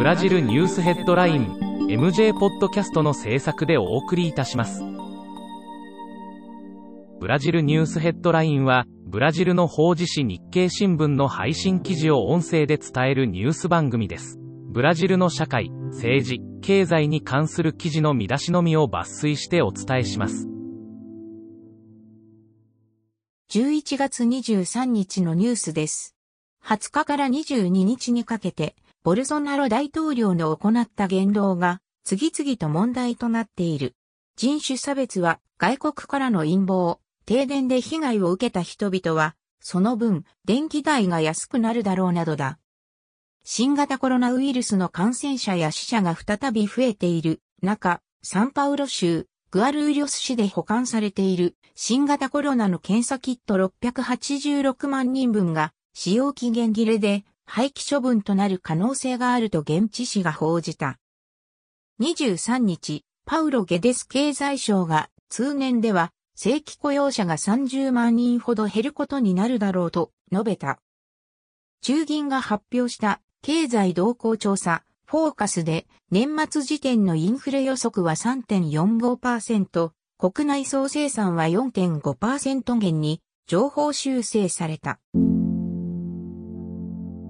ブラジルニュースヘッドライン MJ ポッドキャストの制作でお送りいたします。ブラジルニュースヘッドラインは、ブラジルの法事紙日経新聞の配信記事を音声で伝えるニュース番組です。ブラジルの社会、政治、経済に関する記事の見出しのみを抜粋してお伝えします。11月23日のニュースです。20日から22日にかけて、ボルソナロ大統領の行った言動が次々と問題となっている。人種差別は外国からの陰謀、停電で被害を受けた人々は、その分、電気代が安くなるだろうなどだ。新型コロナウイルスの感染者や死者が再び増えている中、サンパウロ州、グアルーリョス市で保管されている新型コロナの検査キット686万人分が使用期限切れで廃棄処分となる可能性があると現地紙が報じた。23日、パウロ・ゲデス経済省が通年では正規雇用者が30万人ほど減ることになるだろうと述べた。中銀が発表した経済動向調査フォーカスで年末時点のインフレ予測は3.45%、国内総生産は4.5%減に情報修正された。